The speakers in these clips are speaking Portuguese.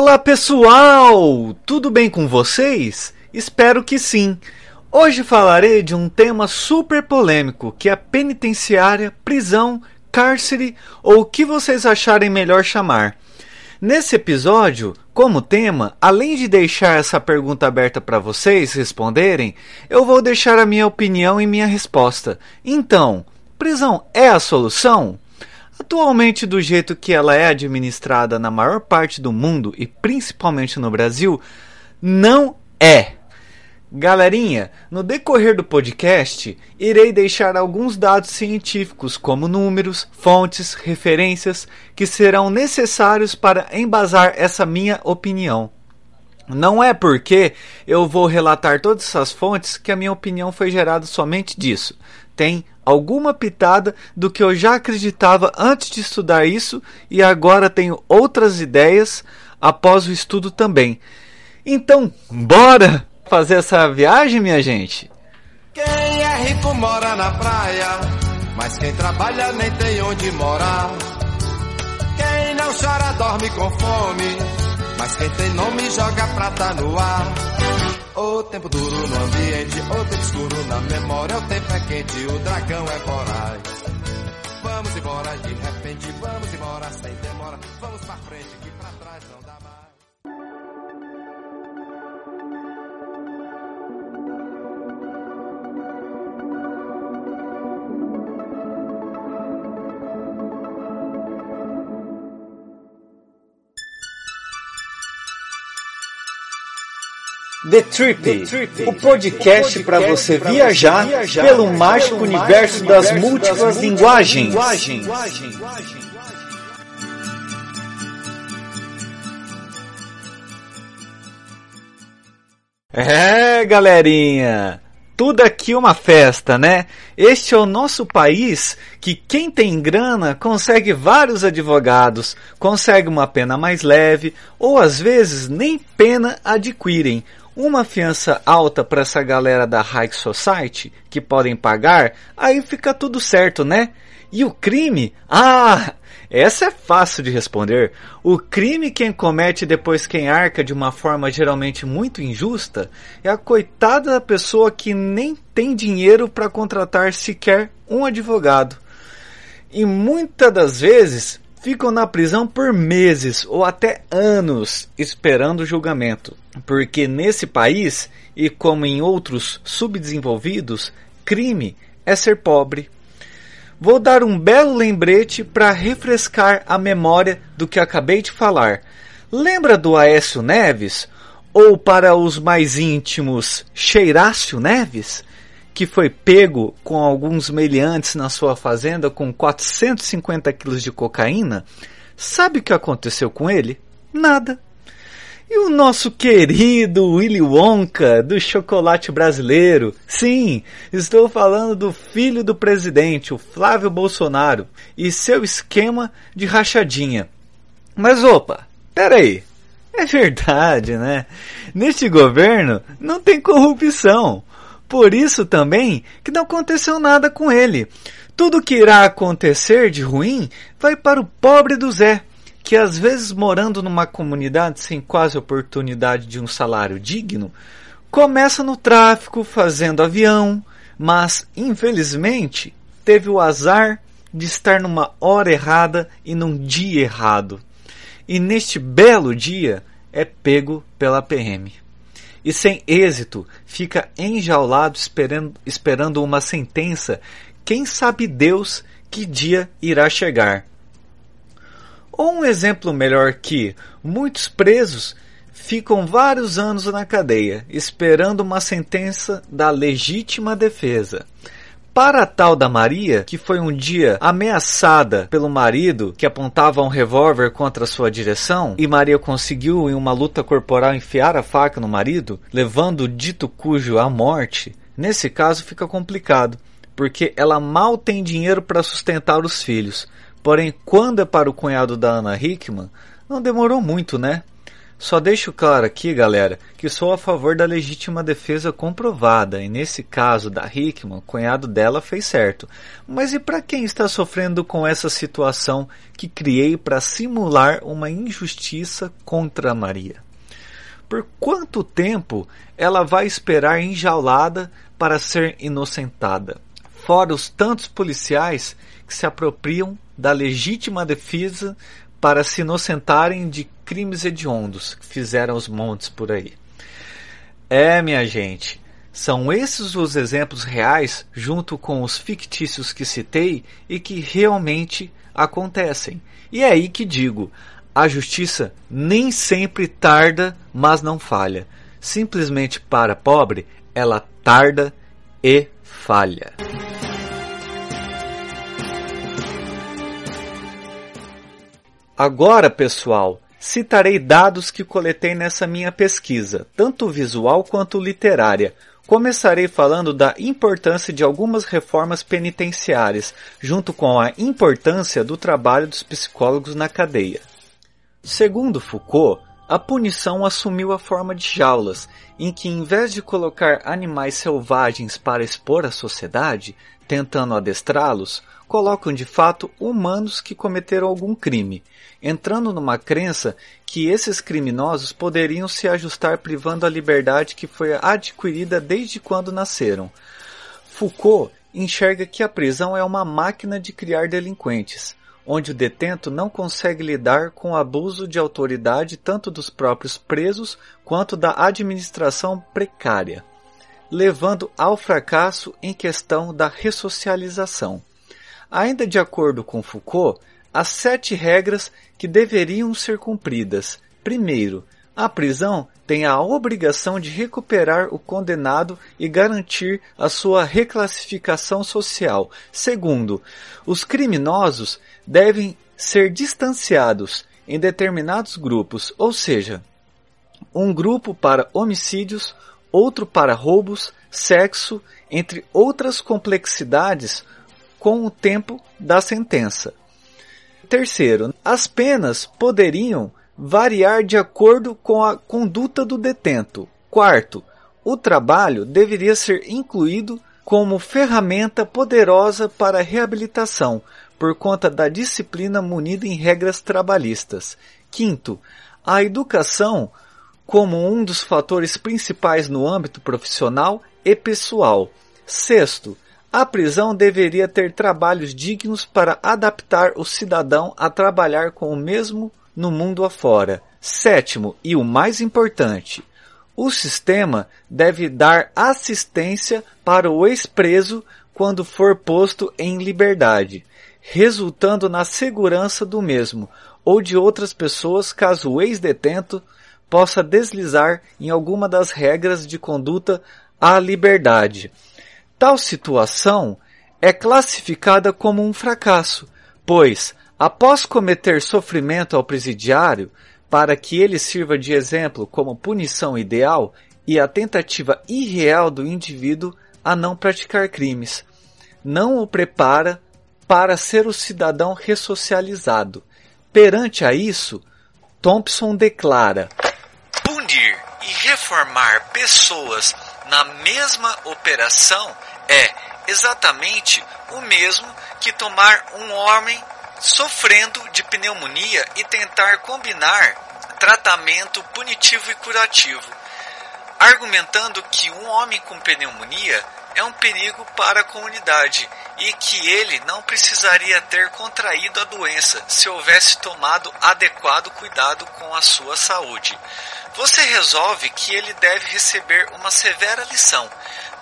Olá pessoal! Tudo bem com vocês? Espero que sim. Hoje falarei de um tema super polêmico que é penitenciária, prisão, cárcere ou o que vocês acharem melhor chamar. Nesse episódio, como tema, além de deixar essa pergunta aberta para vocês responderem, eu vou deixar a minha opinião e minha resposta. Então, prisão é a solução? Atualmente, do jeito que ela é administrada na maior parte do mundo e principalmente no Brasil, não é. Galerinha, no decorrer do podcast, irei deixar alguns dados científicos, como números, fontes, referências, que serão necessários para embasar essa minha opinião. Não é porque eu vou relatar todas essas fontes que a minha opinião foi gerada somente disso. Tem alguma pitada do que eu já acreditava antes de estudar isso e agora tenho outras ideias após o estudo também. Então, bora fazer essa viagem, minha gente? Quem é rico mora na praia, mas quem trabalha nem tem onde morar. Quem não chora dorme com fome, mas quem tem nome joga prata no ar. O tempo duro no ambiente, o tempo escuro na memória, o tempo é quente, o dragão é voraz. Vamos embora de repente, vamos embora sem demora, vamos pra frente The Trip, o podcast para você viajar pelo mágico universo das múltiplas linguagens. É, galerinha, tudo aqui uma festa, né? Este é o nosso país que quem tem grana consegue vários advogados, consegue uma pena mais leve ou às vezes nem pena adquirem. Uma fiança alta para essa galera da High Society que podem pagar, aí fica tudo certo, né? E o crime? Ah, essa é fácil de responder. O crime quem comete depois quem arca de uma forma geralmente muito injusta é a coitada da pessoa que nem tem dinheiro para contratar sequer um advogado. E muitas das vezes ficam na prisão por meses ou até anos esperando o julgamento. Porque nesse país, e como em outros subdesenvolvidos, crime é ser pobre. Vou dar um belo lembrete para refrescar a memória do que acabei de falar. Lembra do Aécio Neves? Ou para os mais íntimos, Cheirácio Neves? Que foi pego com alguns meliantes na sua fazenda com 450 quilos de cocaína? Sabe o que aconteceu com ele? Nada. E o nosso querido Willy Wonka do chocolate brasileiro? Sim, estou falando do filho do presidente, o Flávio Bolsonaro, e seu esquema de rachadinha. Mas opa, peraí. É verdade, né? Neste governo não tem corrupção. Por isso também que não aconteceu nada com ele. Tudo que irá acontecer de ruim vai para o pobre do Zé que às vezes morando numa comunidade sem quase oportunidade de um salário digno, começa no tráfico fazendo avião, mas infelizmente teve o azar de estar numa hora errada e num dia errado. E neste belo dia é pego pela PM. E sem êxito, fica enjaulado esperando, esperando uma sentença. Quem sabe Deus que dia irá chegar. Ou um exemplo melhor que muitos presos ficam vários anos na cadeia, esperando uma sentença da legítima defesa. Para a tal da Maria, que foi um dia ameaçada pelo marido que apontava um revólver contra sua direção, e Maria conseguiu, em uma luta corporal, enfiar a faca no marido, levando o dito cujo à morte, nesse caso fica complicado, porque ela mal tem dinheiro para sustentar os filhos. Porém, quando é para o cunhado da Ana Hickman, não demorou muito, né? Só deixo claro aqui, galera, que sou a favor da legítima defesa comprovada, e nesse caso da Hickman, o cunhado dela fez certo. Mas e para quem está sofrendo com essa situação que criei para simular uma injustiça contra Maria? Por quanto tempo ela vai esperar enjaulada para ser inocentada? Fora os tantos policiais que se apropriam da legítima defesa para se inocentarem de crimes hediondos que fizeram os montes por aí. É, minha gente, são esses os exemplos reais, junto com os fictícios que citei e que realmente acontecem. E é aí que digo: a justiça nem sempre tarda, mas não falha. Simplesmente para pobre, ela tarda e falha. Agora, pessoal, citarei dados que coletei nessa minha pesquisa, tanto visual quanto literária. Começarei falando da importância de algumas reformas penitenciárias, junto com a importância do trabalho dos psicólogos na cadeia. Segundo Foucault, a punição assumiu a forma de jaulas, em que em vez de colocar animais selvagens para expor à sociedade, tentando adestrá-los, colocam de fato humanos que cometeram algum crime, entrando numa crença que esses criminosos poderiam se ajustar privando a liberdade que foi adquirida desde quando nasceram. Foucault enxerga que a prisão é uma máquina de criar delinquentes, onde o detento não consegue lidar com o abuso de autoridade tanto dos próprios presos quanto da administração precária, levando ao fracasso em questão da ressocialização. Ainda de acordo com Foucault, há sete regras que deveriam ser cumpridas. Primeiro, a prisão tem a obrigação de recuperar o condenado e garantir a sua reclassificação social. Segundo, os criminosos devem ser distanciados em determinados grupos, ou seja, um grupo para homicídios, outro para roubos, sexo, entre outras complexidades com o tempo da sentença. Terceiro, as penas poderiam variar de acordo com a conduta do detento. Quarto, o trabalho deveria ser incluído como ferramenta poderosa para a reabilitação, por conta da disciplina munida em regras trabalhistas. Quinto, a educação como um dos fatores principais no âmbito profissional e pessoal. Sexto, a prisão deveria ter trabalhos dignos para adaptar o cidadão a trabalhar com o mesmo no mundo afora. Sétimo, e o mais importante, o sistema deve dar assistência para o ex-preso quando for posto em liberdade, resultando na segurança do mesmo ou de outras pessoas caso o ex-detento possa deslizar em alguma das regras de conduta à liberdade. Tal situação é classificada como um fracasso, pois, após cometer sofrimento ao presidiário, para que ele sirva de exemplo como punição ideal e a tentativa irreal do indivíduo a não praticar crimes, não o prepara para ser o cidadão ressocializado. Perante a isso, Thompson declara: punir e reformar pessoas na mesma operação é exatamente o mesmo que tomar um homem sofrendo de pneumonia e tentar combinar tratamento punitivo e curativo, argumentando que um homem com pneumonia é um perigo para a comunidade e que ele não precisaria ter contraído a doença se houvesse tomado adequado cuidado com a sua saúde. Você resolve que ele deve receber uma severa lição,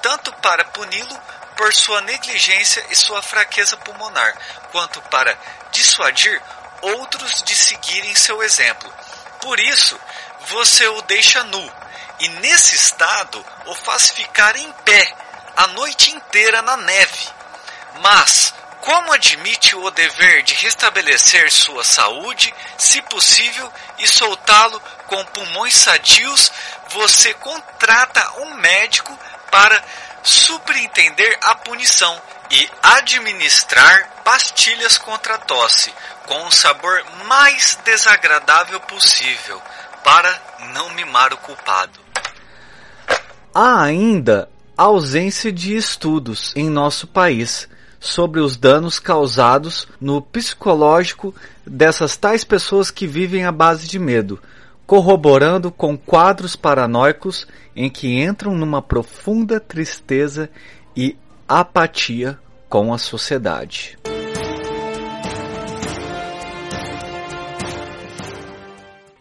tanto para puni-lo por sua negligência e sua fraqueza pulmonar, quanto para dissuadir outros de seguirem seu exemplo. Por isso, você o deixa nu, e nesse estado o faz ficar em pé a noite inteira na neve. Mas, como admite o dever de restabelecer sua saúde, se possível, e soltá-lo com pulmões sadios, você contrata um médico para superintender a punição e administrar pastilhas contra tosse com o sabor mais desagradável possível para não mimar o culpado. Há ainda ausência de estudos em nosso país sobre os danos causados no psicológico dessas tais pessoas que vivem à base de medo, corroborando com quadros paranoicos em que entram numa profunda tristeza e apatia com a sociedade.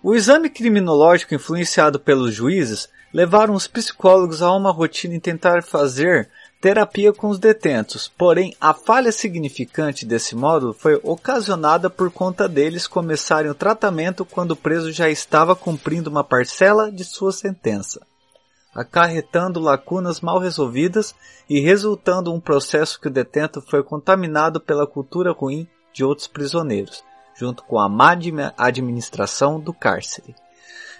O exame criminológico influenciado pelos juízes levaram os psicólogos a uma rotina em tentar fazer terapia com os detentos, porém a falha significante desse módulo foi ocasionada por conta deles começarem o tratamento quando o preso já estava cumprindo uma parcela de sua sentença, acarretando lacunas mal resolvidas e resultando um processo que o detento foi contaminado pela cultura ruim de outros prisioneiros, junto com a má administração do cárcere,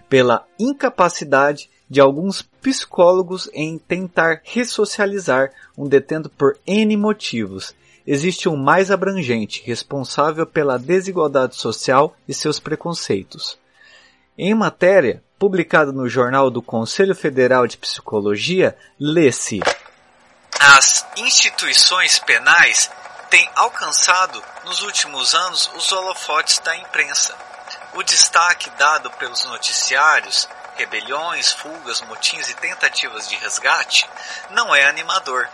pela incapacidade de alguns psicólogos em tentar ressocializar um detento por N motivos. Existe um mais abrangente, responsável pela desigualdade social e seus preconceitos. Em matéria, publicada no Jornal do Conselho Federal de Psicologia, lê-se: As instituições penais têm alcançado nos últimos anos os holofotes da imprensa. O destaque dado pelos noticiários rebeliões, fugas, motins e tentativas de resgate, não é animador.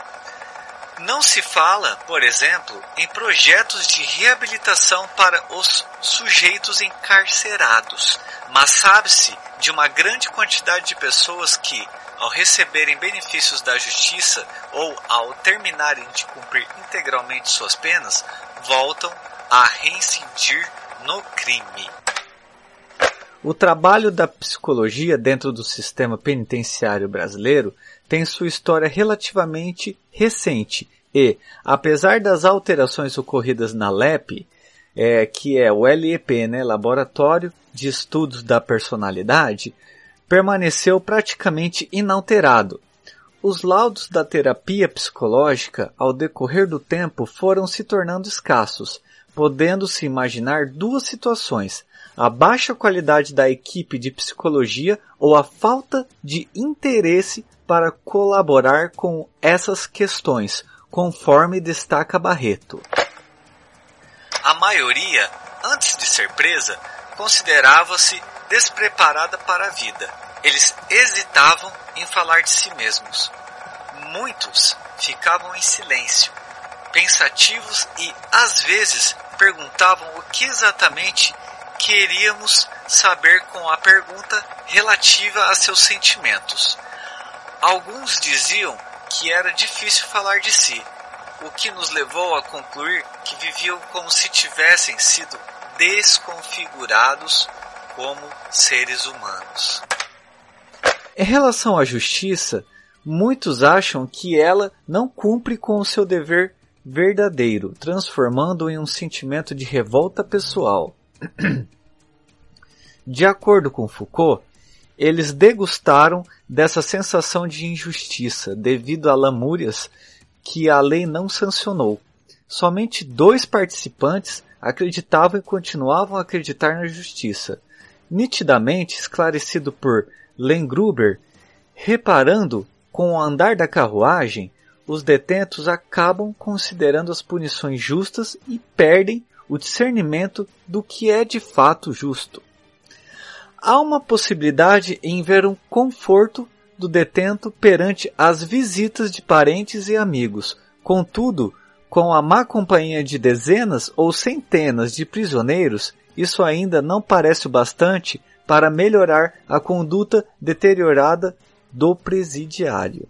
Não se fala, por exemplo, em projetos de reabilitação para os sujeitos encarcerados, mas sabe-se de uma grande quantidade de pessoas que, ao receberem benefícios da justiça ou ao terminarem de cumprir integralmente suas penas, voltam a reincidir no crime. O trabalho da psicologia dentro do sistema penitenciário brasileiro tem sua história relativamente recente e, apesar das alterações ocorridas na LEP, é, que é o LEP, né, Laboratório de Estudos da Personalidade, permaneceu praticamente inalterado. Os laudos da terapia psicológica, ao decorrer do tempo, foram se tornando escassos, podendo-se imaginar duas situações a baixa qualidade da equipe de psicologia ou a falta de interesse para colaborar com essas questões, conforme destaca Barreto. A maioria, antes de ser presa, considerava-se despreparada para a vida. Eles hesitavam em falar de si mesmos. Muitos ficavam em silêncio, pensativos e, às vezes, perguntavam o que exatamente queríamos saber com a pergunta relativa a seus sentimentos. Alguns diziam que era difícil falar de si, o que nos levou a concluir que viviam como se tivessem sido desconfigurados como seres humanos. Em relação à justiça, muitos acham que ela não cumpre com o seu dever verdadeiro, transformando em um sentimento de revolta pessoal. De acordo com Foucault, eles degustaram dessa sensação de injustiça devido a lamúrias que a lei não sancionou. Somente dois participantes acreditavam e continuavam a acreditar na justiça. Nitidamente esclarecido por Lengruber, reparando com o andar da carruagem, os detentos acabam considerando as punições justas e perdem o discernimento do que é de fato justo. Há uma possibilidade em ver um conforto do detento perante as visitas de parentes e amigos. Contudo, com a má companhia de dezenas ou centenas de prisioneiros, isso ainda não parece o bastante para melhorar a conduta deteriorada do presidiário.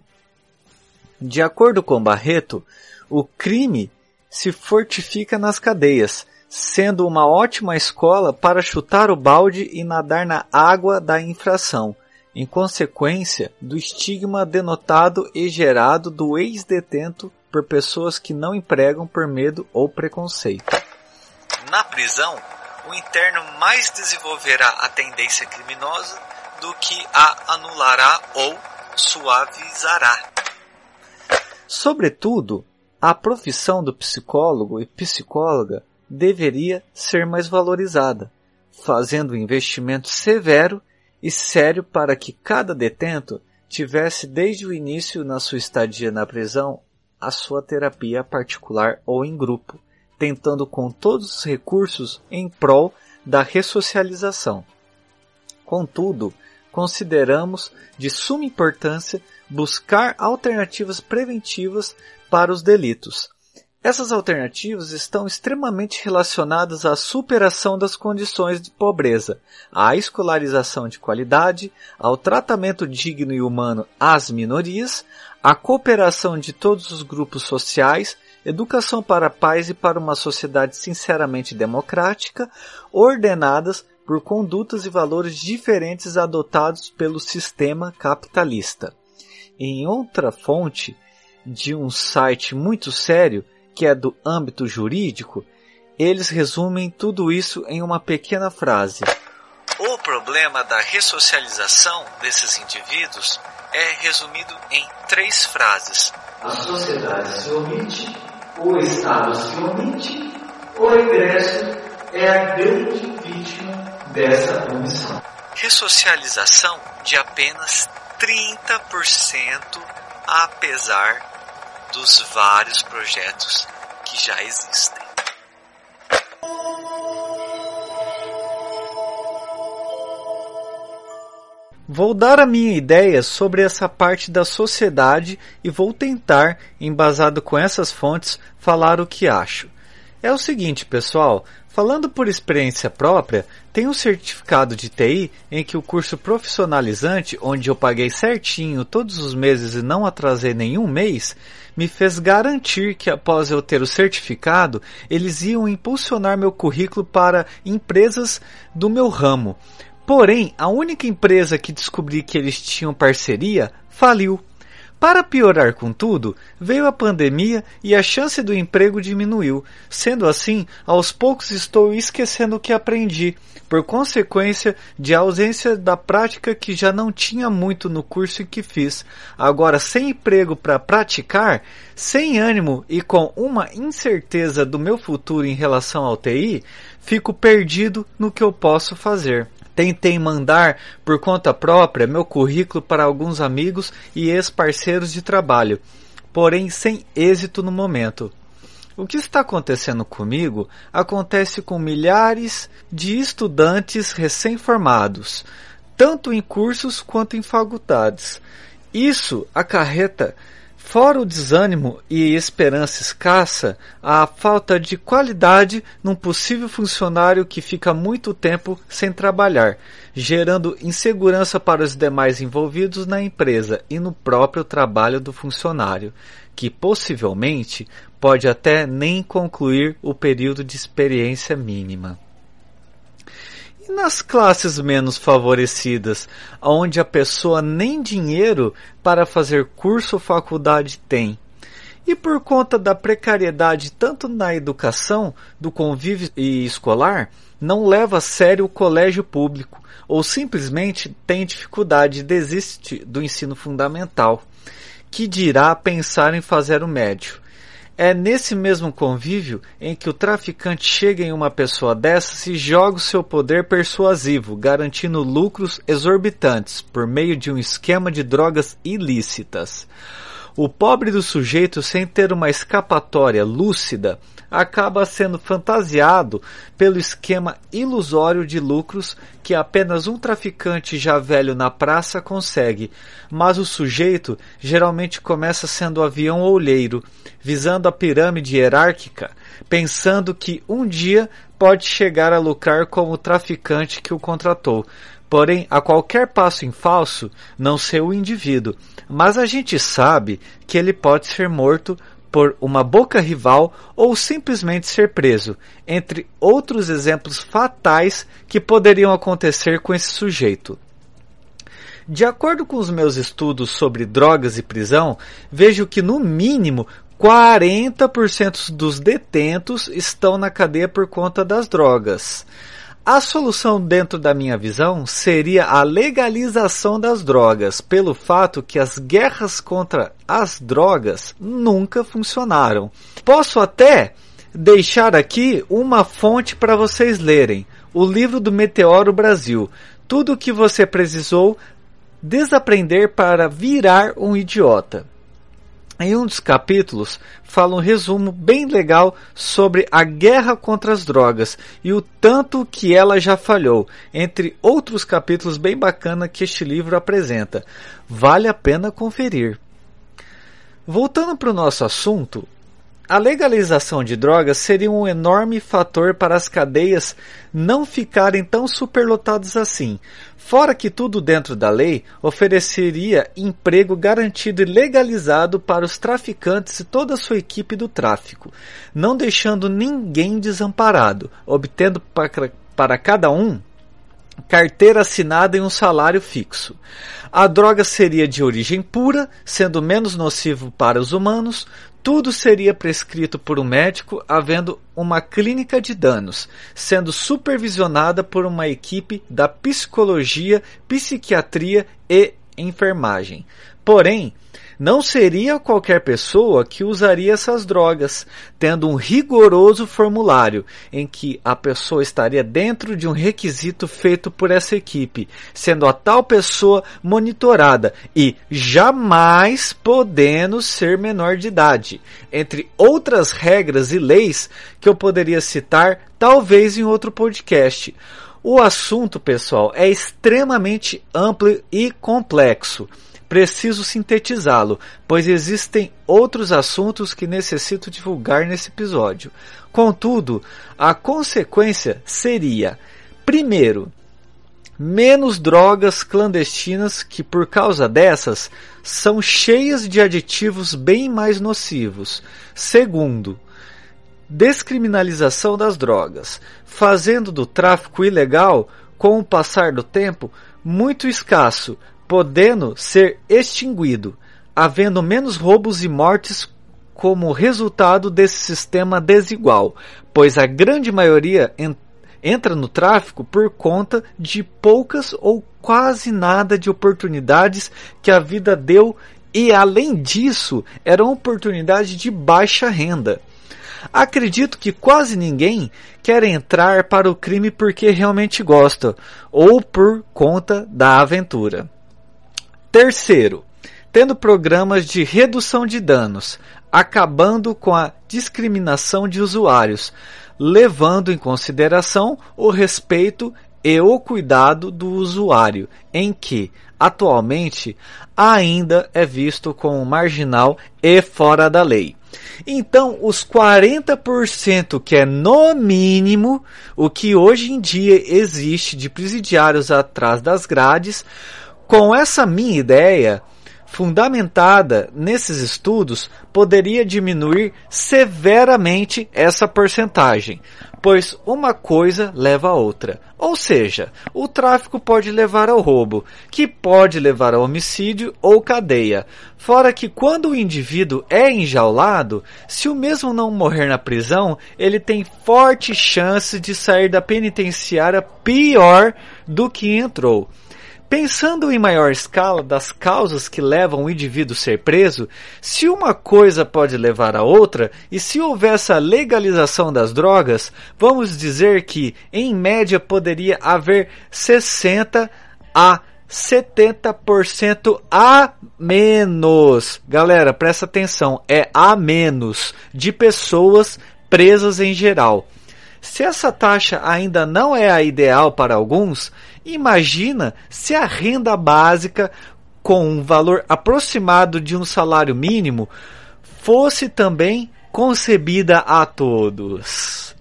De acordo com Barreto, o crime se fortifica nas cadeias, sendo uma ótima escola para chutar o balde e nadar na água da infração, em consequência do estigma denotado e gerado do ex-detento por pessoas que não empregam por medo ou preconceito. Na prisão, o interno mais desenvolverá a tendência criminosa do que a anulará ou suavizará. Sobretudo, a profissão do psicólogo e psicóloga deveria ser mais valorizada, fazendo um investimento severo e sério para que cada detento tivesse desde o início na sua estadia na prisão a sua terapia particular ou em grupo, tentando com todos os recursos em prol da ressocialização. Contudo, consideramos de suma importância buscar alternativas preventivas para os delitos. Essas alternativas estão extremamente relacionadas à superação das condições de pobreza, à escolarização de qualidade, ao tratamento digno e humano às minorias, à cooperação de todos os grupos sociais, educação para a paz e para uma sociedade sinceramente democrática, ordenadas por condutas e valores diferentes adotados pelo sistema capitalista. Em outra fonte de um site muito sério, que é do âmbito jurídico, eles resumem tudo isso em uma pequena frase. O problema da ressocialização desses indivíduos é resumido em três frases. A sociedade se omite, o Estado se omite, o regresso é a grande vítima dessa omissão. Ressocialização de apenas 30%, apesar dos vários projetos que já existem. Vou dar a minha ideia sobre essa parte da sociedade e vou tentar, embasado com essas fontes, falar o que acho. É o seguinte, pessoal, Falando por experiência própria, tenho um certificado de TI em que o curso profissionalizante, onde eu paguei certinho todos os meses e não atrasei nenhum mês, me fez garantir que após eu ter o certificado, eles iam impulsionar meu currículo para empresas do meu ramo. Porém, a única empresa que descobri que eles tinham parceria faliu. Para piorar com tudo, veio a pandemia e a chance do emprego diminuiu. Sendo assim, aos poucos estou esquecendo o que aprendi, por consequência de ausência da prática que já não tinha muito no curso que fiz. Agora, sem emprego para praticar, sem ânimo e com uma incerteza do meu futuro em relação ao TI, fico perdido no que eu posso fazer. Tentei mandar por conta própria meu currículo para alguns amigos e ex-parceiros de trabalho, porém sem êxito no momento. O que está acontecendo comigo acontece com milhares de estudantes recém-formados, tanto em cursos quanto em faculdades. Isso acarreta Fora o desânimo e esperança escassa, a falta de qualidade num possível funcionário que fica muito tempo sem trabalhar, gerando insegurança para os demais envolvidos na empresa e no próprio trabalho do funcionário, que possivelmente pode até nem concluir o período de experiência mínima. Nas classes menos favorecidas, onde a pessoa nem dinheiro para fazer curso ou faculdade tem? E por conta da precariedade tanto na educação, do convívio e escolar, não leva a sério o colégio público ou simplesmente tem dificuldade e desiste do ensino fundamental, que dirá pensar em fazer o médio. É nesse mesmo convívio em que o traficante chega em uma pessoa dessas e joga o seu poder persuasivo, garantindo lucros exorbitantes por meio de um esquema de drogas ilícitas. O pobre do sujeito, sem ter uma escapatória lúcida, acaba sendo fantasiado pelo esquema ilusório de lucros que apenas um traficante já velho na praça consegue, mas o sujeito geralmente começa sendo avião olheiro, visando a pirâmide hierárquica, pensando que um dia pode chegar a lucrar como o traficante que o contratou. Porém, a qualquer passo em falso, não ser o indivíduo, mas a gente sabe que ele pode ser morto por uma boca rival ou simplesmente ser preso, entre outros exemplos fatais que poderiam acontecer com esse sujeito. De acordo com os meus estudos sobre drogas e prisão, vejo que no mínimo 40% dos detentos estão na cadeia por conta das drogas. A solução, dentro da minha visão, seria a legalização das drogas, pelo fato que as guerras contra as drogas nunca funcionaram. Posso até deixar aqui uma fonte para vocês lerem: o livro do Meteoro Brasil. tudo o que você precisou desaprender para virar um idiota. Em um dos capítulos, fala um resumo bem legal sobre a guerra contra as drogas e o tanto que ela já falhou, entre outros capítulos bem bacana que este livro apresenta. Vale a pena conferir. Voltando para o nosso assunto, a legalização de drogas seria um enorme fator para as cadeias não ficarem tão superlotadas assim. Fora que tudo dentro da lei ofereceria emprego garantido e legalizado para os traficantes e toda a sua equipe do tráfico, não deixando ninguém desamparado, obtendo para, cada um carteira assinada e um salário fixo. A droga seria de origem pura, sendo menos nocivo para os humanos. Tudo seria prescrito por um médico, havendo uma clínica de danos, sendo supervisionada por uma equipe da psicologia, psiquiatria e enfermagem. Porém, não seria qualquer pessoa que usaria essas drogas, tendo um rigoroso formulário em que a pessoa estaria dentro de um requisito feito por essa equipe, sendo a tal pessoa monitorada e jamais podendo ser menor de idade, entre outras regras e leis que eu poderia citar talvez em outro podcast. O assunto, pessoal, é extremamente amplo e complexo preciso sintetizá-lo, pois existem outros assuntos que necessito divulgar nesse episódio. Contudo, a consequência seria: primeiro, menos drogas clandestinas que, por causa dessas, são cheias de aditivos bem mais nocivos. Segundo, descriminalização das drogas, fazendo do tráfico ilegal, com o passar do tempo, muito escasso, podendo ser extinguido, havendo menos roubos e mortes como resultado desse sistema desigual, pois a grande maioria en entra no tráfico por conta de poucas ou quase nada de oportunidades que a vida deu e além disso eram oportunidades de baixa renda. Acredito que quase ninguém quer entrar para o crime porque realmente gosta ou por conta da aventura. Terceiro, tendo programas de redução de danos, acabando com a discriminação de usuários, levando em consideração o respeito e o cuidado do usuário, em que, atualmente, ainda é visto como marginal e fora da lei. Então, os 40% que é no mínimo o que hoje em dia existe de presidiários atrás das grades, com essa minha ideia, fundamentada nesses estudos, poderia diminuir severamente essa porcentagem, pois uma coisa leva a outra. Ou seja, o tráfico pode levar ao roubo, que pode levar ao homicídio ou cadeia. Fora que quando o indivíduo é enjaulado, se o mesmo não morrer na prisão, ele tem forte chance de sair da penitenciária pior do que entrou. Pensando em maior escala das causas que levam o indivíduo a ser preso, se uma coisa pode levar a outra, e se houver essa legalização das drogas, vamos dizer que, em média, poderia haver 60 a 70% a menos. Galera, presta atenção, é a menos de pessoas presas em geral. Se essa taxa ainda não é a ideal para alguns, imagina se a renda básica com um valor aproximado de um salário mínimo fosse também concebida a todos.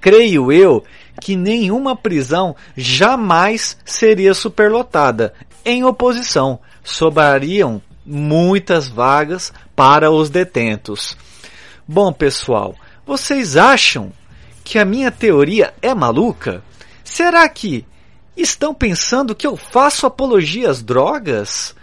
Creio eu que nenhuma prisão jamais seria superlotada. Em oposição, sobrariam muitas vagas para os detentos. Bom, pessoal, vocês acham que a minha teoria é maluca? Será que estão pensando que eu faço apologia às drogas?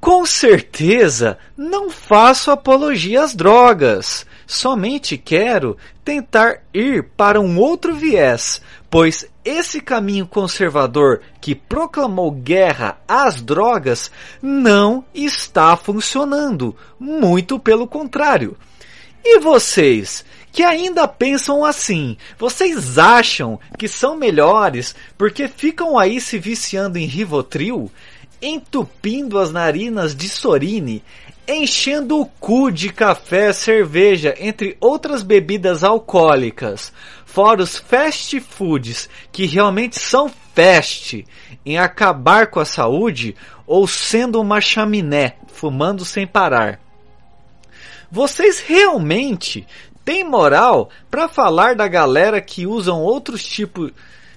Com certeza não faço apologia às drogas. Somente quero tentar ir para um outro viés, pois esse caminho conservador que proclamou guerra às drogas não está funcionando. Muito pelo contrário. E vocês? Que ainda pensam assim. Vocês acham que são melhores porque ficam aí se viciando em Rivotril, entupindo as narinas de Sorine, enchendo o cu de café, cerveja, entre outras bebidas alcoólicas, fora os fast foods que realmente são fast em acabar com a saúde ou sendo uma chaminé, fumando sem parar. Vocês realmente têm moral para falar da galera que usam outros tipos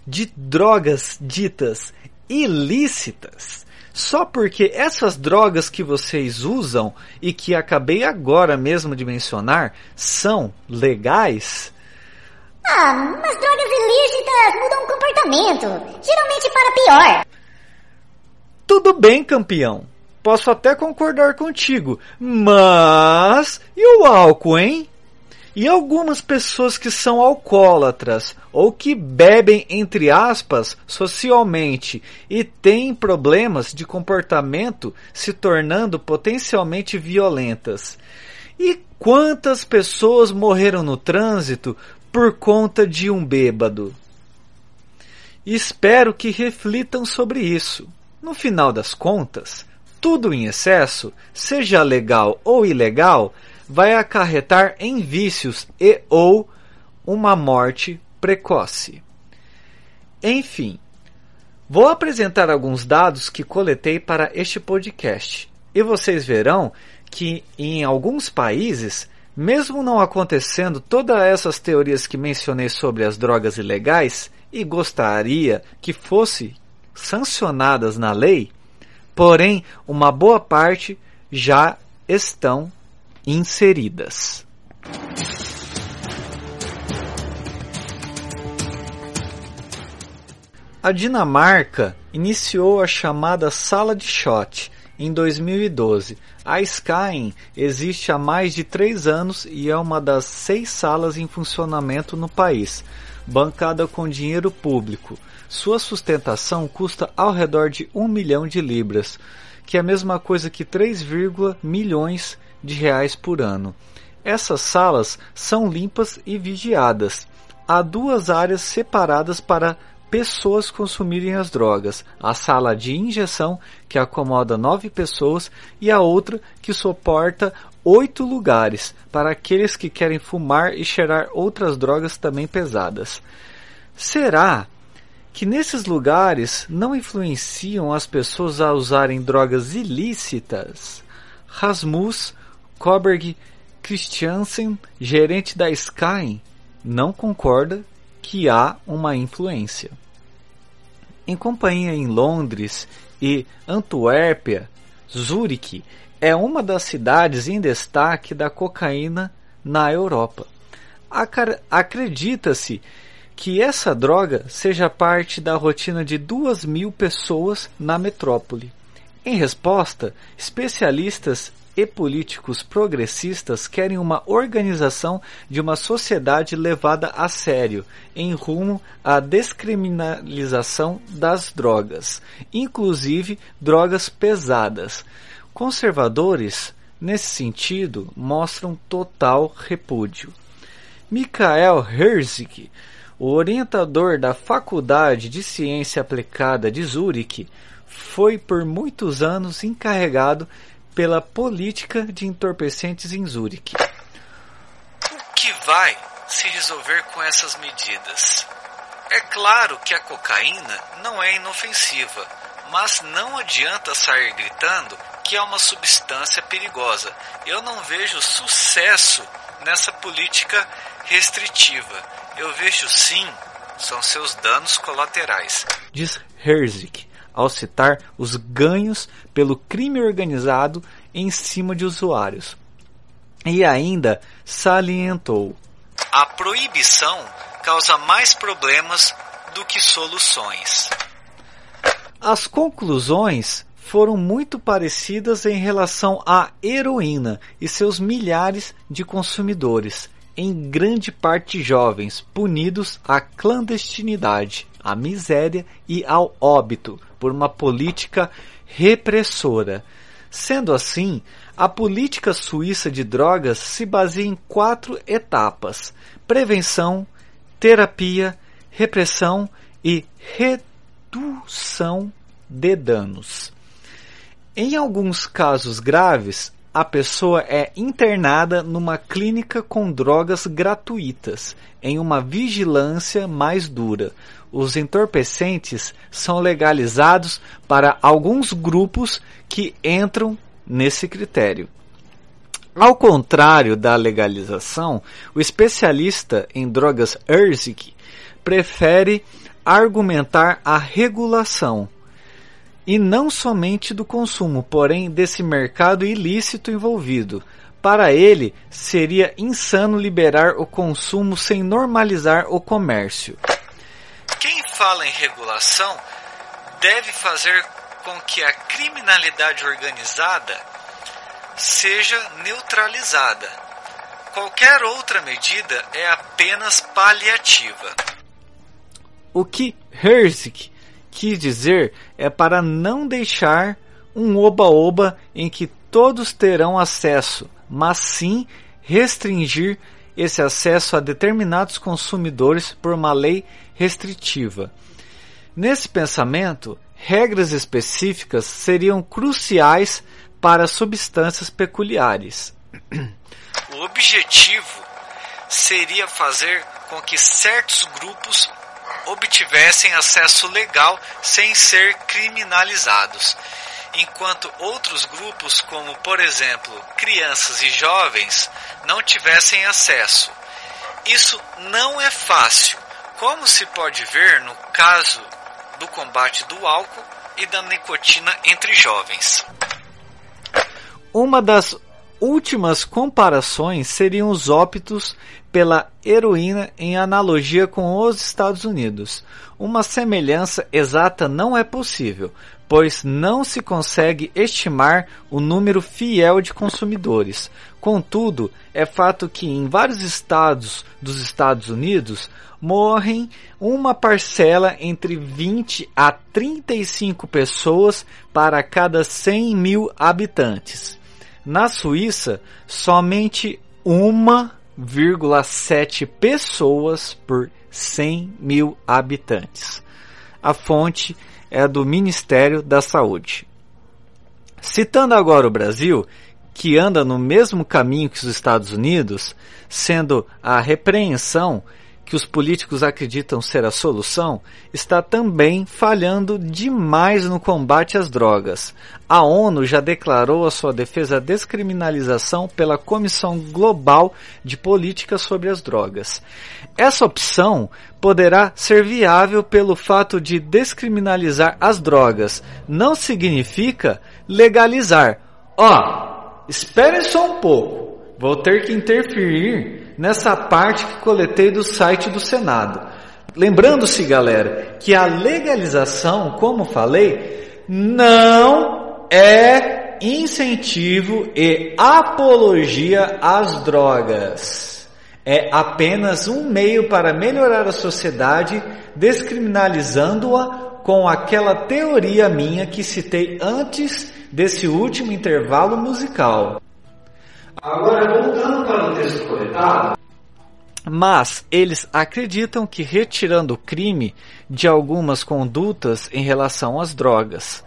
de drogas ditas ilícitas? Só porque essas drogas que vocês usam e que acabei agora mesmo de mencionar são legais? Ah, mas drogas ilícitas mudam o comportamento, geralmente para pior. Tudo bem, campeão. Posso até concordar contigo, mas e o álcool, hein? E algumas pessoas que são alcoólatras ou que bebem, entre aspas, socialmente e têm problemas de comportamento se tornando potencialmente violentas. E quantas pessoas morreram no trânsito por conta de um bêbado? Espero que reflitam sobre isso. No final das contas, tudo em excesso, seja legal ou ilegal, vai acarretar em vícios e ou uma morte precoce. Enfim, vou apresentar alguns dados que coletei para este podcast e vocês verão que em alguns países, mesmo não acontecendo todas essas teorias que mencionei sobre as drogas ilegais e gostaria que fosse sancionadas na lei, porém uma boa parte já estão inseridas. A Dinamarca iniciou a chamada Sala de Shot em 2012. A Skyen existe há mais de três anos e é uma das seis salas em funcionamento no país, bancada com dinheiro público. Sua sustentação custa ao redor de 1 milhão de libras, que é a mesma coisa que 3, milhões de reais por ano. Essas salas são limpas e vigiadas. Há duas áreas separadas para pessoas consumirem as drogas: a sala de injeção, que acomoda nove pessoas, e a outra que suporta oito lugares para aqueles que querem fumar e cheirar outras drogas também pesadas. Será que nesses lugares não influenciam as pessoas a usarem drogas ilícitas. Rasmus Koberg Christiansen, gerente da Sky, não concorda que há uma influência. Em companhia em Londres e Antuérpia, Zurique é uma das cidades em destaque da cocaína na Europa. Acredita-se que essa droga seja parte da rotina de duas mil pessoas na metrópole. Em resposta, especialistas e políticos progressistas querem uma organização de uma sociedade levada a sério em rumo à descriminalização das drogas, inclusive drogas pesadas. Conservadores, nesse sentido, mostram total repúdio. Michael Herzig o orientador da Faculdade de Ciência Aplicada de Zurique foi por muitos anos encarregado pela política de entorpecentes em Zurique. O que vai se resolver com essas medidas? É claro que a cocaína não é inofensiva, mas não adianta sair gritando que é uma substância perigosa. Eu não vejo sucesso nessa política restritiva. Eu vejo sim, são seus danos colaterais, diz Herzig, ao citar os ganhos pelo crime organizado em cima de usuários. E ainda salientou: a proibição causa mais problemas do que soluções. As conclusões foram muito parecidas em relação à heroína e seus milhares de consumidores, em grande parte jovens, punidos à clandestinidade, à miséria e ao óbito por uma política repressora. Sendo assim, a política suíça de drogas se baseia em quatro etapas: prevenção, terapia, repressão e redução de danos. Em alguns casos graves, a pessoa é internada numa clínica com drogas gratuitas, em uma vigilância mais dura. Os entorpecentes são legalizados para alguns grupos que entram nesse critério. Ao contrário da legalização, o especialista em drogas Erzik prefere argumentar a regulação e não somente do consumo, porém desse mercado ilícito envolvido. Para ele, seria insano liberar o consumo sem normalizar o comércio. Quem fala em regulação deve fazer com que a criminalidade organizada seja neutralizada. Qualquer outra medida é apenas paliativa. O que Herzig quis dizer é para não deixar um oba-oba em que todos terão acesso, mas sim restringir esse acesso a determinados consumidores por uma lei restritiva. Nesse pensamento, regras específicas seriam cruciais para substâncias peculiares. O objetivo seria fazer com que certos grupos obtivessem acesso legal sem ser criminalizados, enquanto outros grupos, como por exemplo crianças e jovens, não tivessem acesso. Isso não é fácil, como se pode ver no caso do combate do álcool e da nicotina entre jovens. Uma das últimas comparações seriam os óbitos pela heroína em analogia com os Estados Unidos. Uma semelhança exata não é possível, pois não se consegue estimar o número fiel de consumidores. Contudo, é fato que em vários estados dos Estados Unidos morrem uma parcela entre 20 a 35 pessoas para cada 100 mil habitantes. Na Suíça, somente 1,7 pessoas por 100 mil habitantes. A fonte é do Ministério da Saúde. Citando agora o Brasil, que anda no mesmo caminho que os Estados Unidos, sendo a repreensão que os políticos acreditam ser a solução, está também falhando demais no combate às drogas. A ONU já declarou a sua defesa à descriminalização pela Comissão Global de Política sobre as Drogas. Essa opção poderá ser viável pelo fato de descriminalizar as drogas. Não significa legalizar. Ó, oh, espere só um pouco. Vou ter que interferir nessa parte que coletei do site do Senado. Lembrando-se, galera, que a legalização, como falei, não é incentivo e apologia às drogas. É apenas um meio para melhorar a sociedade, descriminalizando-a com aquela teoria minha que citei antes desse último intervalo musical. Agora, voltando para o texto coletado. Mas eles acreditam que retirando o crime de algumas condutas em relação às drogas,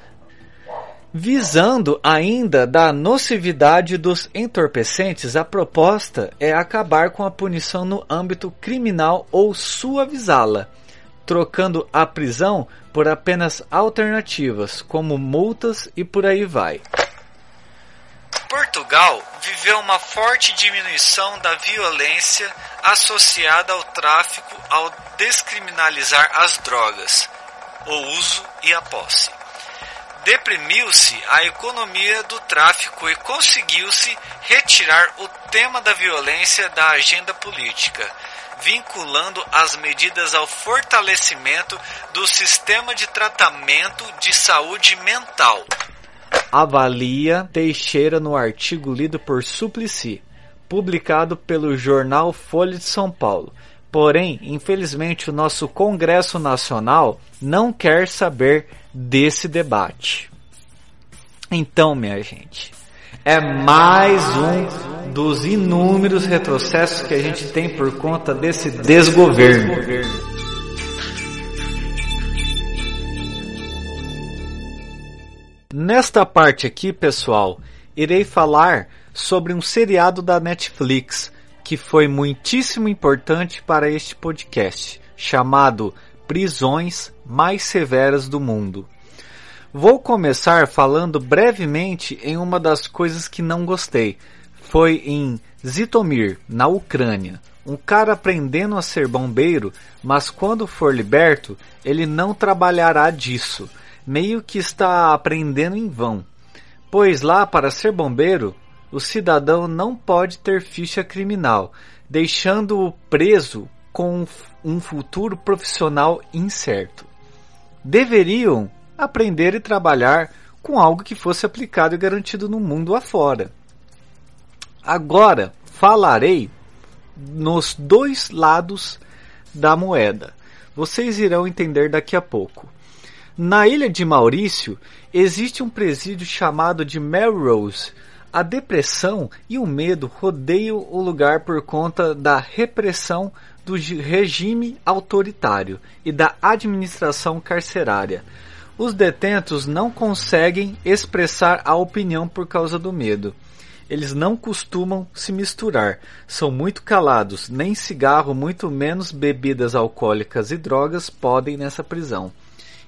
Visando ainda da nocividade dos entorpecentes, a proposta é acabar com a punição no âmbito criminal ou suavizá-la, trocando a prisão por apenas alternativas, como multas e por aí vai. Portugal viveu uma forte diminuição da violência associada ao tráfico ao descriminalizar as drogas, o uso e a posse. Deprimiu-se a economia do tráfico e conseguiu-se retirar o tema da violência da agenda política, vinculando as medidas ao fortalecimento do sistema de tratamento de saúde mental avalia Teixeira no artigo lido por Suplicy, publicado pelo jornal Folha de São Paulo. Porém, infelizmente, o nosso Congresso Nacional não quer saber desse debate. Então, minha gente, é mais um dos inúmeros retrocessos que a gente tem por conta desse desgoverno. Nesta parte aqui, pessoal, irei falar sobre um seriado da Netflix que foi muitíssimo importante para este podcast, chamado Prisões Mais Severas do Mundo. Vou começar falando brevemente em uma das coisas que não gostei. Foi em Zitomir, na Ucrânia. Um cara aprendendo a ser bombeiro, mas quando for liberto, ele não trabalhará disso. Meio que está aprendendo em vão. Pois lá, para ser bombeiro, o cidadão não pode ter ficha criminal, deixando-o preso com um futuro profissional incerto. Deveriam aprender e trabalhar com algo que fosse aplicado e garantido no mundo afora. Agora falarei nos dois lados da moeda. Vocês irão entender daqui a pouco. Na ilha de Maurício existe um presídio chamado de Melrose. A depressão e o medo rodeiam o lugar por conta da repressão do regime autoritário e da administração carcerária. Os detentos não conseguem expressar a opinião por causa do medo. Eles não costumam se misturar, são muito calados, nem cigarro, muito menos bebidas alcoólicas e drogas podem nessa prisão.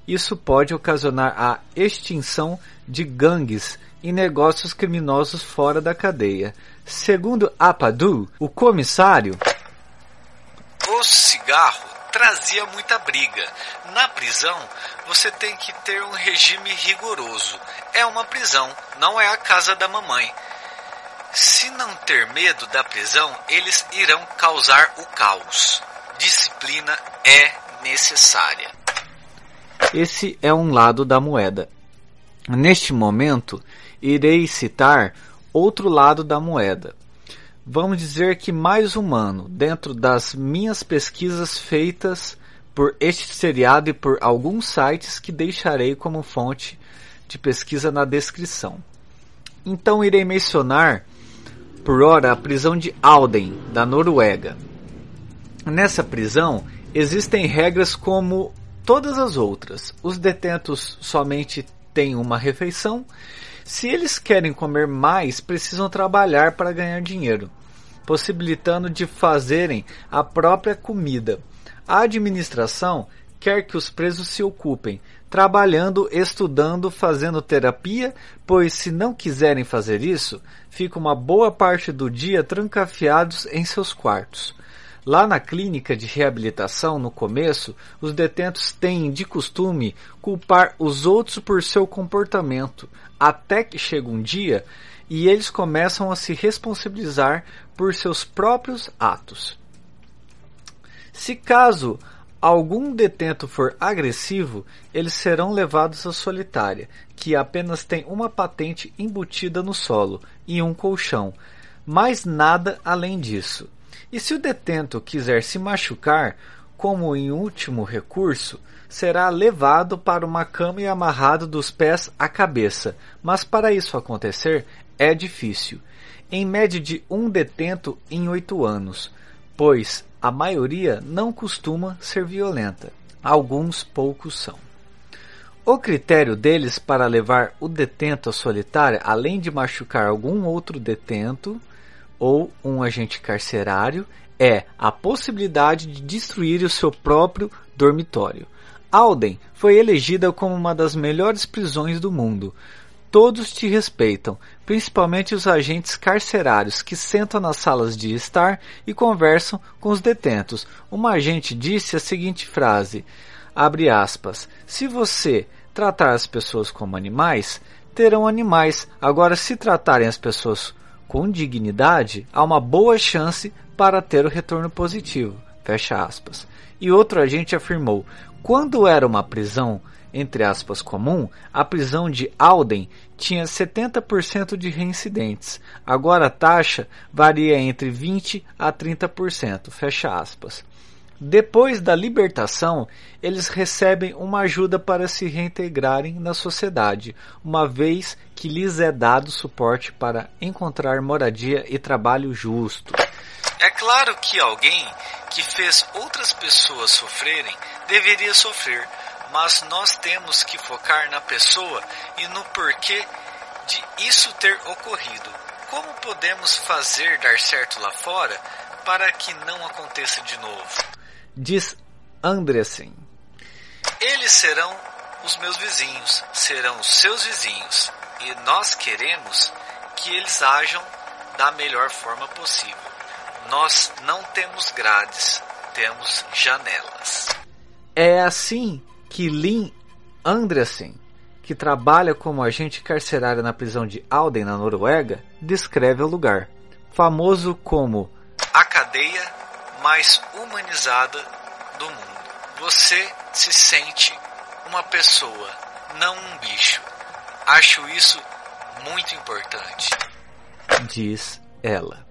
Isso pode ocasionar a extinção de gangues e negócios criminosos fora da cadeia. Segundo Apadu, o comissário, o cigarro trazia muita briga. Na prisão, você tem que ter um regime rigoroso. É uma prisão, não é a casa da mamãe. Se não ter medo da prisão, eles irão causar o caos. Disciplina é necessária. Esse é um lado da moeda. Neste momento, irei citar outro lado da moeda vamos dizer que mais humano dentro das minhas pesquisas feitas por este seriado e por alguns sites que deixarei como fonte de pesquisa na descrição. Então irei mencionar por hora a prisão de Alden, da Noruega. Nessa prisão existem regras como todas as outras. Os detentos somente têm uma refeição. Se eles querem comer mais, precisam trabalhar para ganhar dinheiro possibilitando de fazerem a própria comida. A administração quer que os presos se ocupem, trabalhando, estudando, fazendo terapia, pois se não quiserem fazer isso, ficam uma boa parte do dia trancafiados em seus quartos. Lá na clínica de reabilitação, no começo, os detentos têm de costume culpar os outros por seu comportamento, até que chega um dia e eles começam a se responsabilizar por seus próprios atos. Se caso algum detento for agressivo, eles serão levados à solitária, que apenas tem uma patente embutida no solo e um colchão, mais nada além disso. E se o detento quiser se machucar, como em último recurso, será levado para uma cama e amarrado dos pés à cabeça. Mas para isso acontecer, é difícil, em média de um detento em oito anos, pois a maioria não costuma ser violenta. Alguns poucos são. O critério deles para levar o detento à solitária, além de machucar algum outro detento ou um agente carcerário, é a possibilidade de destruir o seu próprio dormitório. Alden foi elegida como uma das melhores prisões do mundo, Todos te respeitam, principalmente os agentes carcerários que sentam nas salas de estar e conversam com os detentos. Uma agente disse a seguinte frase: abre aspas, se você tratar as pessoas como animais, terão animais. Agora, se tratarem as pessoas com dignidade, há uma boa chance para ter o retorno positivo. Fecha aspas. E outro agente afirmou: quando era uma prisão entre aspas, comum, a prisão de Alden tinha 70% de reincidentes. Agora a taxa varia entre 20 a 30%, fecha aspas. Depois da libertação, eles recebem uma ajuda para se reintegrarem na sociedade, uma vez que lhes é dado suporte para encontrar moradia e trabalho justo. É claro que alguém que fez outras pessoas sofrerem deveria sofrer, mas nós temos que focar na pessoa e no porquê de isso ter ocorrido. Como podemos fazer dar certo lá fora para que não aconteça de novo? Diz Andressen. Eles serão os meus vizinhos, serão os seus vizinhos, e nós queremos que eles ajam da melhor forma possível. Nós não temos grades, temos janelas. É assim que Lynn Andressen, que trabalha como agente carcerário na prisão de Alden, na Noruega, descreve o lugar, famoso como a cadeia mais humanizada do mundo. Você se sente uma pessoa, não um bicho. Acho isso muito importante. Diz ela.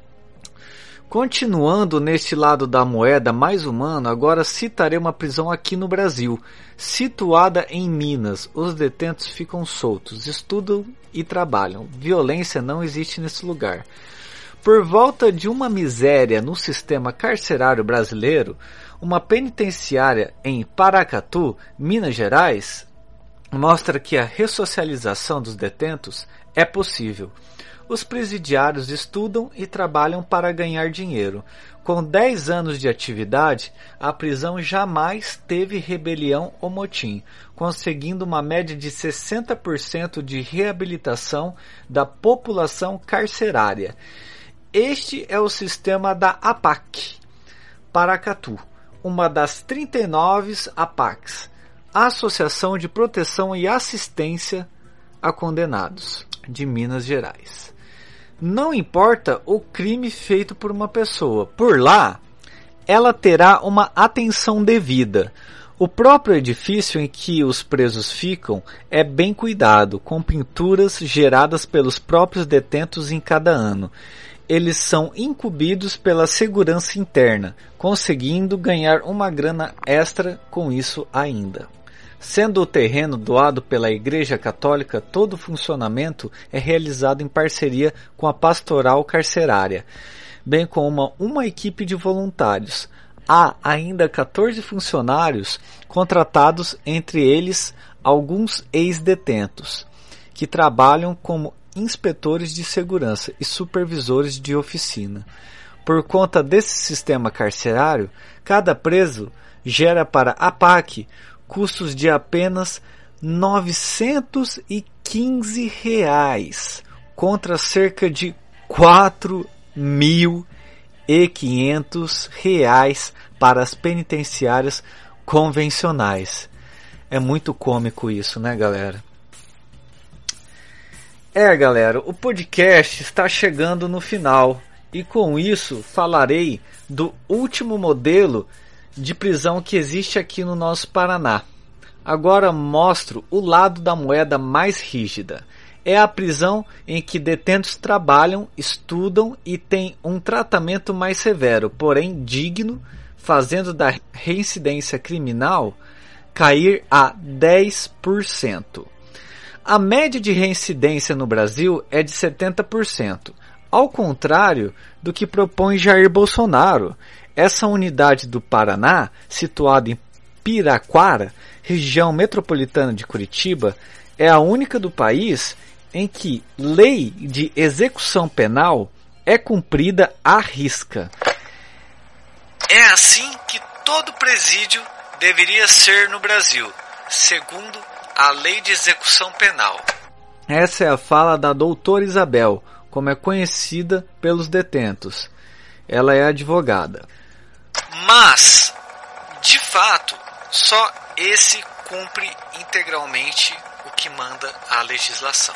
Continuando neste lado da moeda mais humano, agora citarei uma prisão aqui no Brasil. Situada em Minas, os detentos ficam soltos, estudam e trabalham. Violência não existe nesse lugar. Por volta de uma miséria no sistema carcerário brasileiro, uma penitenciária em Paracatu, Minas Gerais, mostra que a ressocialização dos detentos é possível. Os presidiários estudam e trabalham para ganhar dinheiro. Com 10 anos de atividade, a prisão jamais teve rebelião ou motim, conseguindo uma média de 60% de reabilitação da população carcerária. Este é o sistema da APAC, Paracatu, uma das 39 APACs, Associação de Proteção e Assistência a Condenados, de Minas Gerais. Não importa o crime feito por uma pessoa, por lá ela terá uma atenção devida. O próprio edifício em que os presos ficam é bem cuidado, com pinturas geradas pelos próprios detentos em cada ano eles são incumbidos pela segurança interna, conseguindo ganhar uma grana extra com isso ainda. Sendo o terreno doado pela Igreja Católica, todo o funcionamento é realizado em parceria com a pastoral carcerária, bem como uma, equipe de voluntários. Há ainda 14 funcionários contratados, entre eles alguns ex-detentos, que trabalham como inspetores de segurança e supervisores de oficina. Por conta desse sistema carcerário, cada preso gera para a PAC custos de apenas 915 reais, contra cerca de 4.500 reais para as penitenciárias convencionais. É muito cômico isso, né, galera? É, galera, o podcast está chegando no final e com isso falarei do último modelo de prisão que existe aqui no nosso Paraná. Agora mostro o lado da moeda mais rígida. É a prisão em que detentos trabalham, estudam e têm um tratamento mais severo, porém digno, fazendo da reincidência criminal cair a 10%. A média de reincidência no Brasil é de 70%, ao contrário do que propõe Jair Bolsonaro. Essa unidade do Paraná, situada em Piraquara, região metropolitana de Curitiba, é a única do país em que lei de execução penal é cumprida à risca. É assim que todo presídio deveria ser no Brasil, segundo a Lei de Execução Penal. Essa é a fala da doutora Isabel, como é conhecida pelos detentos. Ela é advogada. Mas, de fato, só esse cumpre integralmente o que manda a legislação.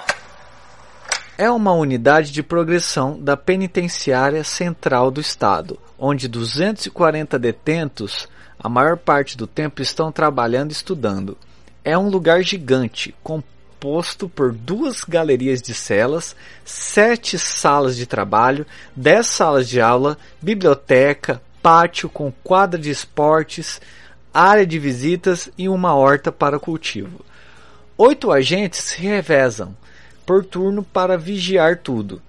É uma unidade de progressão da Penitenciária Central do Estado, onde 240 detentos, a maior parte do tempo, estão trabalhando e estudando. É um lugar gigante, composto por duas galerias de celas, sete salas de trabalho, dez salas de aula, biblioteca, pátio com quadra de esportes, área de visitas e uma horta para cultivo. Oito agentes se revezam por turno para vigiar tudo.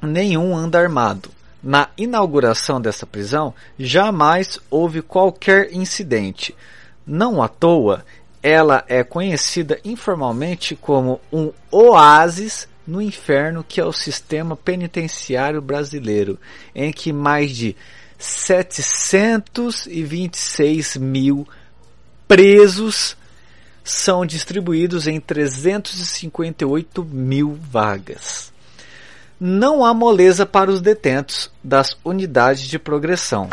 Nenhum anda armado. Na inauguração dessa prisão, jamais houve qualquer incidente. Não à toa, ela é conhecida informalmente como um oásis no inferno que é o sistema penitenciário brasileiro, em que mais de 726 mil presos são distribuídos em 358 mil vagas não há moleza para os detentos das unidades de progressão.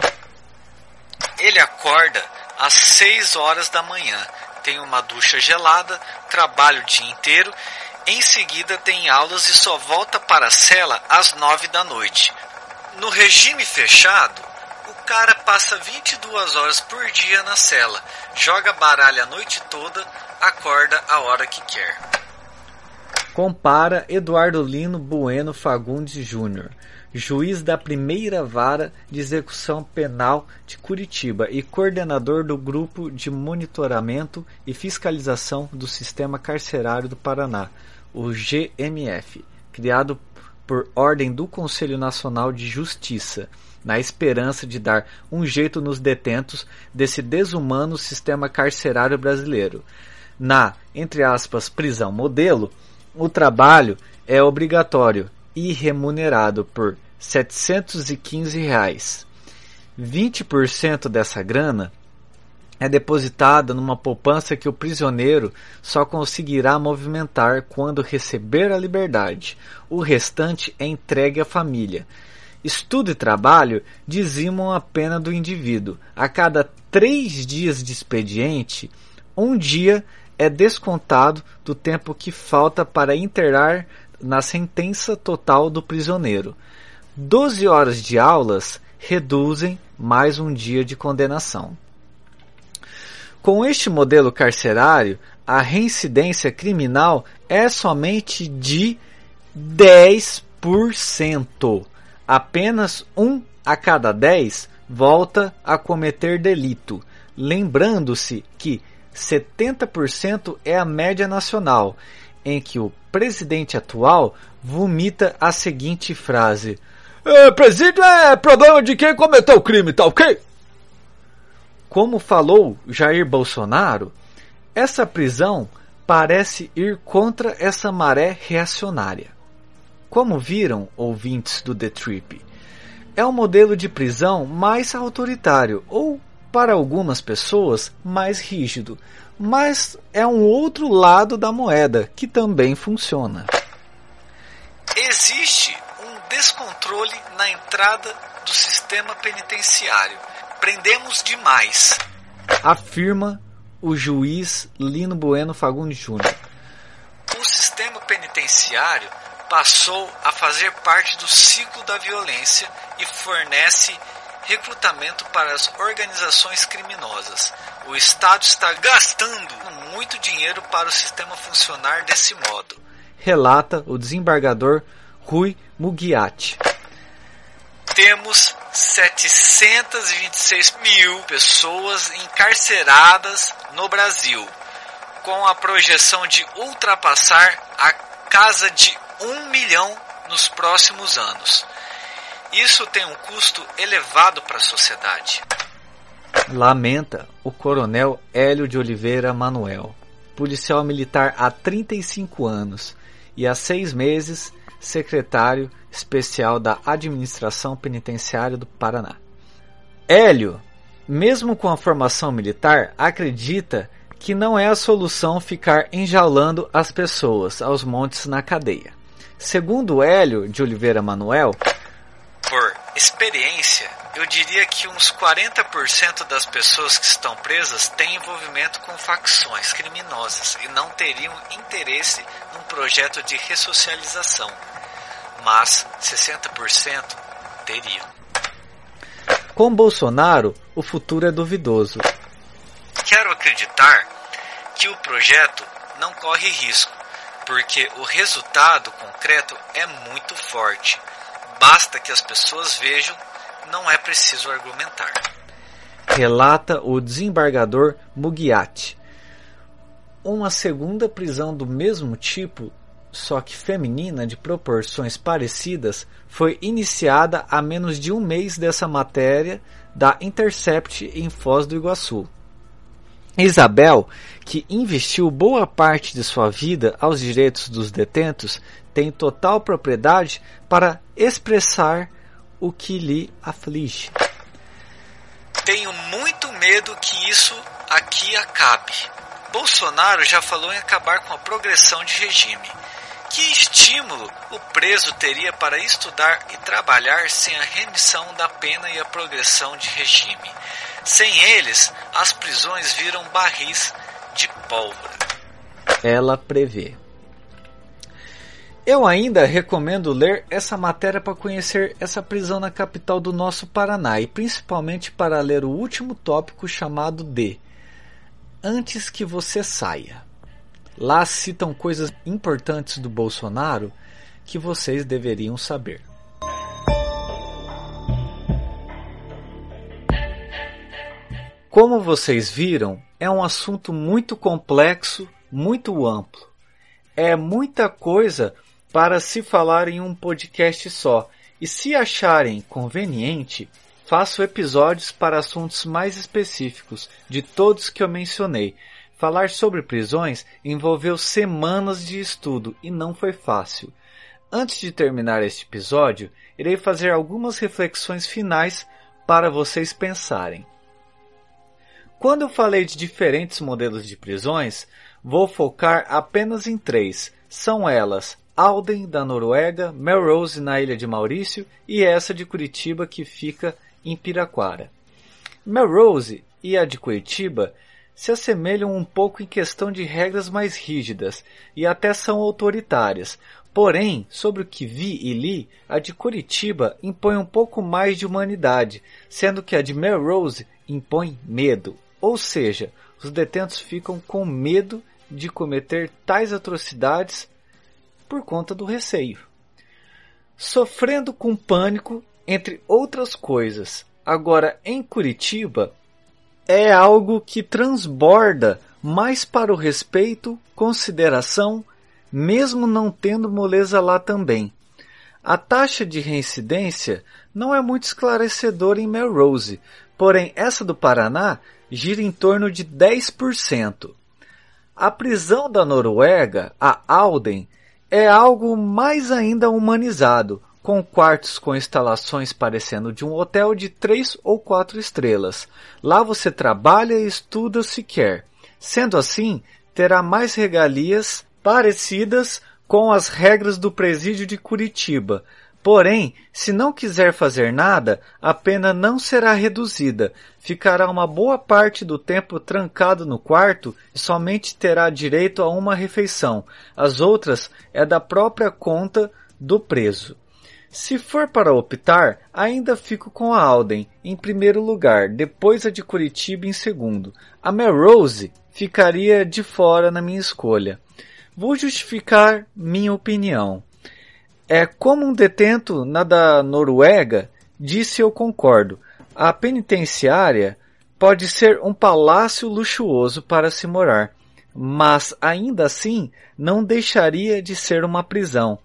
Ele acorda às 6 horas da manhã, tem uma ducha gelada, trabalha o dia inteiro, em seguida tem aulas e só volta para a cela às 9 da noite. No regime fechado, o cara passa 22 horas por dia na cela, joga baralho a noite toda, acorda a hora que quer compara Eduardo Lino Bueno Fagundes Júnior, juiz da primeira vara de execução penal de Curitiba e coordenador do grupo de monitoramento e fiscalização do sistema carcerário do Paraná, o GMF, criado por ordem do Conselho Nacional de Justiça, na esperança de dar um jeito nos detentos desse desumano sistema carcerário brasileiro. Na, entre aspas, prisão modelo, o trabalho é obrigatório e remunerado por 715 reais. 20% dessa grana é depositada numa poupança que o prisioneiro só conseguirá movimentar quando receber a liberdade. O restante é entregue à família. Estudo e trabalho dizimam a pena do indivíduo. A cada três dias de expediente, um dia é descontado do tempo que falta para internar na sentença total do prisioneiro. Doze horas de aulas reduzem mais um dia de condenação. Com este modelo carcerário, a reincidência criminal é somente de 10%. Apenas um a cada 10 volta a cometer delito. Lembrando-se que 70% é a média nacional, em que o presidente atual vomita a seguinte frase: é, Presídio é problema de quem cometeu o crime, tá ok? Como falou Jair Bolsonaro, essa prisão parece ir contra essa maré reacionária. Como viram ouvintes do The Trip, é um modelo de prisão mais autoritário ou para algumas pessoas mais rígido, mas é um outro lado da moeda que também funciona. Existe um descontrole na entrada do sistema penitenciário. Prendemos demais, afirma o juiz Lino Bueno Fagundes Júnior. O sistema penitenciário passou a fazer parte do ciclo da violência e fornece recrutamento para as organizações criminosas. O Estado está gastando muito dinheiro para o sistema funcionar desse modo. Relata o desembargador Rui Mugiati. Temos 726 mil pessoas encarceradas no Brasil, com a projeção de ultrapassar a casa de um milhão nos próximos anos. Isso tem um custo elevado para a sociedade. Lamenta o coronel Hélio de Oliveira Manuel, policial militar há 35 anos e há seis meses secretário especial da Administração Penitenciária do Paraná. Hélio, mesmo com a formação militar, acredita que não é a solução ficar enjaulando as pessoas aos montes na cadeia. Segundo Hélio de Oliveira Manuel, por experiência, eu diria que uns 40% das pessoas que estão presas têm envolvimento com facções criminosas e não teriam interesse num projeto de ressocialização. Mas 60% teriam. Com Bolsonaro, o futuro é duvidoso. Quero acreditar que o projeto não corre risco, porque o resultado concreto é muito forte Basta que as pessoas vejam não é preciso argumentar. Relata o desembargador Mugiati. Uma segunda prisão do mesmo tipo, só que feminina de proporções parecidas, foi iniciada a menos de um mês dessa matéria da Intercept em Foz do Iguaçu. Isabel, que investiu boa parte de sua vida aos direitos dos detentos, tem total propriedade para expressar o que lhe aflige. Tenho muito medo que isso aqui acabe. Bolsonaro já falou em acabar com a progressão de regime. Que estímulo o preso teria para estudar e trabalhar sem a remissão da pena e a progressão de regime? Sem eles, as prisões viram barris de pólvora. Ela prevê. Eu ainda recomendo ler essa matéria para conhecer essa prisão na capital do nosso Paraná e principalmente para ler o último tópico chamado de Antes que você saia. Lá citam coisas importantes do Bolsonaro que vocês deveriam saber. Como vocês viram, é um assunto muito complexo, muito amplo. É muita coisa para se falar em um podcast só. E se acharem conveniente, faço episódios para assuntos mais específicos de todos que eu mencionei. Falar sobre prisões envolveu semanas de estudo e não foi fácil. Antes de terminar este episódio, irei fazer algumas reflexões finais para vocês pensarem. Quando eu falei de diferentes modelos de prisões, vou focar apenas em três. São elas Alden da Noruega, Melrose na ilha de Maurício e essa de Curitiba que fica em Piraquara. Melrose e a de Curitiba se assemelham um pouco em questão de regras mais rígidas e até são autoritárias. Porém, sobre o que vi e li, a de Curitiba impõe um pouco mais de humanidade, sendo que a de Melrose impõe medo. Ou seja, os detentos ficam com medo de cometer tais atrocidades por conta do receio. Sofrendo com pânico, entre outras coisas. Agora, em Curitiba, é algo que transborda mais para o respeito, consideração, mesmo não tendo moleza lá também. A taxa de reincidência não é muito esclarecedora em Melrose, porém essa do Paraná gira em torno de 10%. A prisão da Noruega, a Alden, é algo mais ainda humanizado, com quartos com instalações parecendo de um hotel de três ou quatro estrelas. Lá você trabalha e estuda se quer. Sendo assim, terá mais regalias parecidas com as regras do presídio de Curitiba, Porém, se não quiser fazer nada, a pena não será reduzida. Ficará uma boa parte do tempo trancado no quarto e somente terá direito a uma refeição. As outras é da própria conta do preso. Se for para optar, ainda fico com a Alden em primeiro lugar, depois a de Curitiba em segundo. A Melrose ficaria de fora na minha escolha. Vou justificar minha opinião. É como um detento na da Noruega disse eu concordo. A penitenciária pode ser um palácio luxuoso para se morar, mas ainda assim não deixaria de ser uma prisão.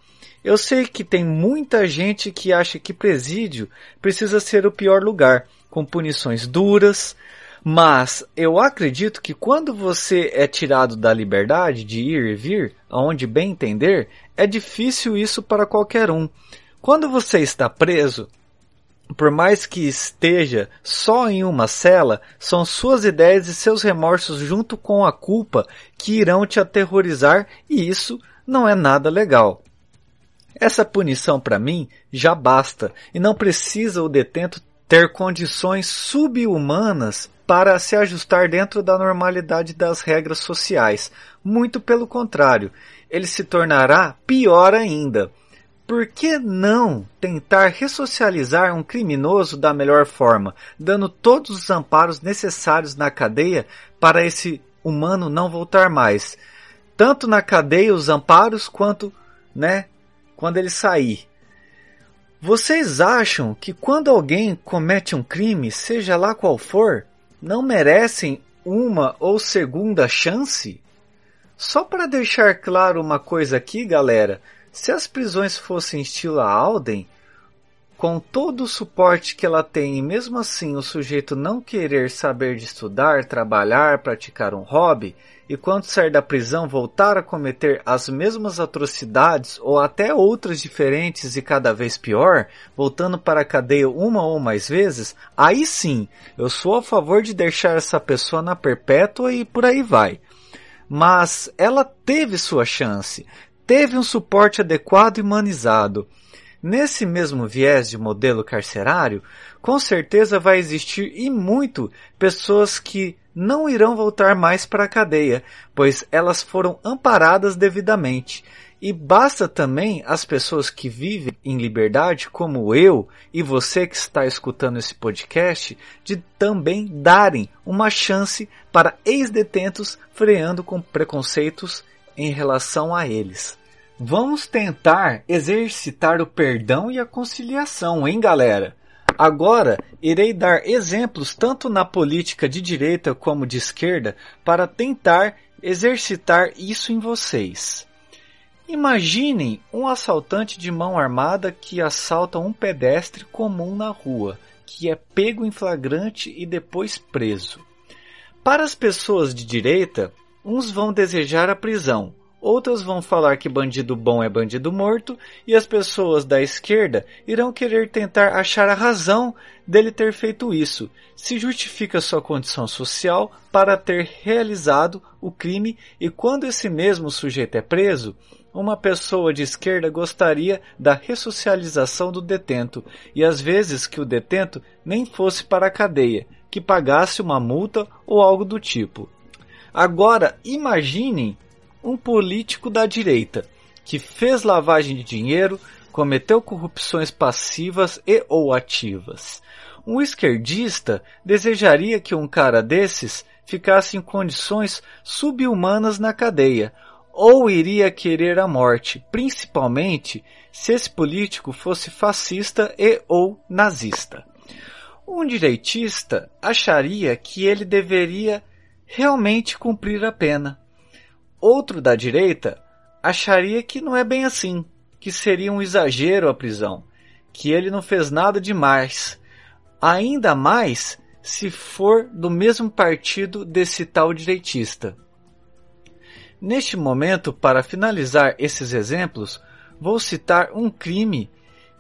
Eu sei que tem muita gente que acha que presídio precisa ser o pior lugar, com punições duras, mas eu acredito que quando você é tirado da liberdade de ir e vir, aonde bem entender, é difícil isso para qualquer um. Quando você está preso, por mais que esteja só em uma cela, são suas ideias e seus remorsos junto com a culpa que irão te aterrorizar e isso não é nada legal. Essa punição para mim já basta e não precisa o detento ter condições subhumanas para se ajustar dentro da normalidade das regras sociais. Muito pelo contrário, ele se tornará pior ainda. Por que não tentar ressocializar um criminoso da melhor forma, dando todos os amparos necessários na cadeia para esse humano não voltar mais? Tanto na cadeia os amparos quanto, né, quando ele sair. Vocês acham que quando alguém comete um crime, seja lá qual for, não merecem uma ou segunda chance? Só para deixar claro uma coisa aqui, galera, se as prisões fossem estilo Alden, com todo o suporte que ela tem e mesmo assim o sujeito não querer saber de estudar, trabalhar, praticar um hobby, e quando sair da prisão voltar a cometer as mesmas atrocidades ou até outras diferentes e cada vez pior, voltando para a cadeia uma ou mais vezes, aí sim, eu sou a favor de deixar essa pessoa na perpétua e por aí vai. Mas ela teve sua chance, teve um suporte adequado e humanizado. Nesse mesmo viés de modelo carcerário, com certeza vai existir e muito pessoas que não irão voltar mais para a cadeia, pois elas foram amparadas devidamente. E basta também as pessoas que vivem em liberdade, como eu e você que está escutando esse podcast, de também darem uma chance para ex-detentos freando com preconceitos em relação a eles. Vamos tentar exercitar o perdão e a conciliação, hein, galera? Agora, irei dar exemplos tanto na política de direita como de esquerda para tentar exercitar isso em vocês. Imaginem um assaltante de mão armada que assalta um pedestre comum na rua, que é pego em flagrante e depois preso. Para as pessoas de direita, uns vão desejar a prisão, outras vão falar que bandido bom é bandido morto, e as pessoas da esquerda irão querer tentar achar a razão dele ter feito isso, se justifica sua condição social para ter realizado o crime, e quando esse mesmo sujeito é preso, uma pessoa de esquerda gostaria da ressocialização do detento, e às vezes que o detento nem fosse para a cadeia, que pagasse uma multa ou algo do tipo. Agora, imaginem um político da direita que fez lavagem de dinheiro, cometeu corrupções passivas e ou ativas. Um esquerdista desejaria que um cara desses ficasse em condições subhumanas na cadeia, ou iria querer a morte, principalmente se esse político fosse fascista e ou nazista. Um direitista acharia que ele deveria realmente cumprir a pena, Outro da direita acharia que não é bem assim, que seria um exagero a prisão, que ele não fez nada demais. Ainda mais se for do mesmo partido desse tal direitista. Neste momento, para finalizar esses exemplos, vou citar um crime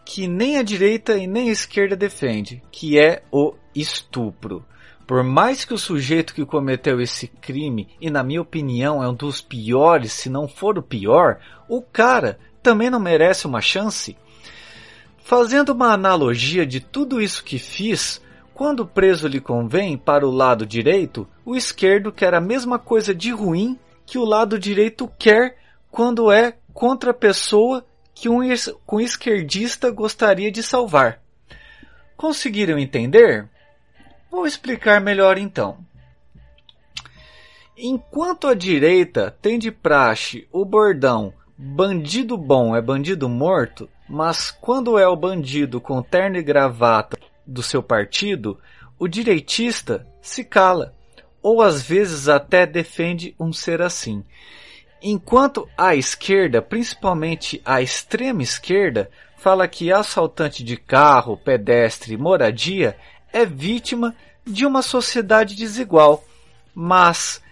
que nem a direita e nem a esquerda defende, que é o estupro. Por mais que o sujeito que cometeu esse crime, e na minha opinião é um dos piores, se não for o pior, o cara também não merece uma chance? Fazendo uma analogia de tudo isso que fiz, quando o preso lhe convém para o lado direito, o esquerdo quer a mesma coisa de ruim que o lado direito quer quando é contra a pessoa que um, um esquerdista gostaria de salvar. Conseguiram entender? Vou explicar melhor então. Enquanto a direita tem de praxe o bordão bandido bom é bandido morto, mas quando é o bandido com terno e gravata do seu partido, o direitista se cala, ou às vezes até defende um ser assim. Enquanto a esquerda, principalmente a extrema esquerda, fala que assaltante de carro, pedestre, moradia é vítima de uma sociedade desigual. Mas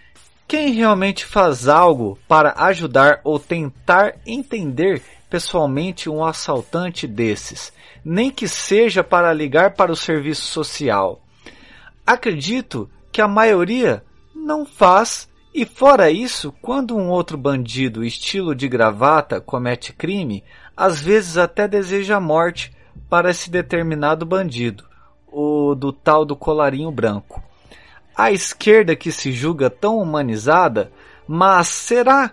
quem realmente faz algo para ajudar ou tentar entender pessoalmente um assaltante desses, nem que seja para ligar para o serviço social? Acredito que a maioria não faz e fora isso, quando um outro bandido estilo de gravata comete crime, às vezes até deseja a morte para esse determinado bandido o do tal do colarinho branco. A esquerda que se julga tão humanizada, mas será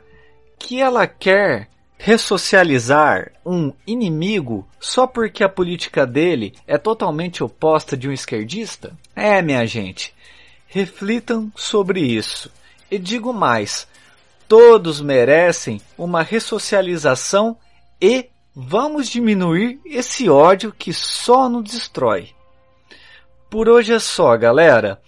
que ela quer ressocializar um inimigo só porque a política dele é totalmente oposta de um esquerdista? É, minha gente, reflitam sobre isso. E digo mais, todos merecem uma ressocialização e Vamos diminuir esse ódio que só nos destrói. Por hoje é só, galera.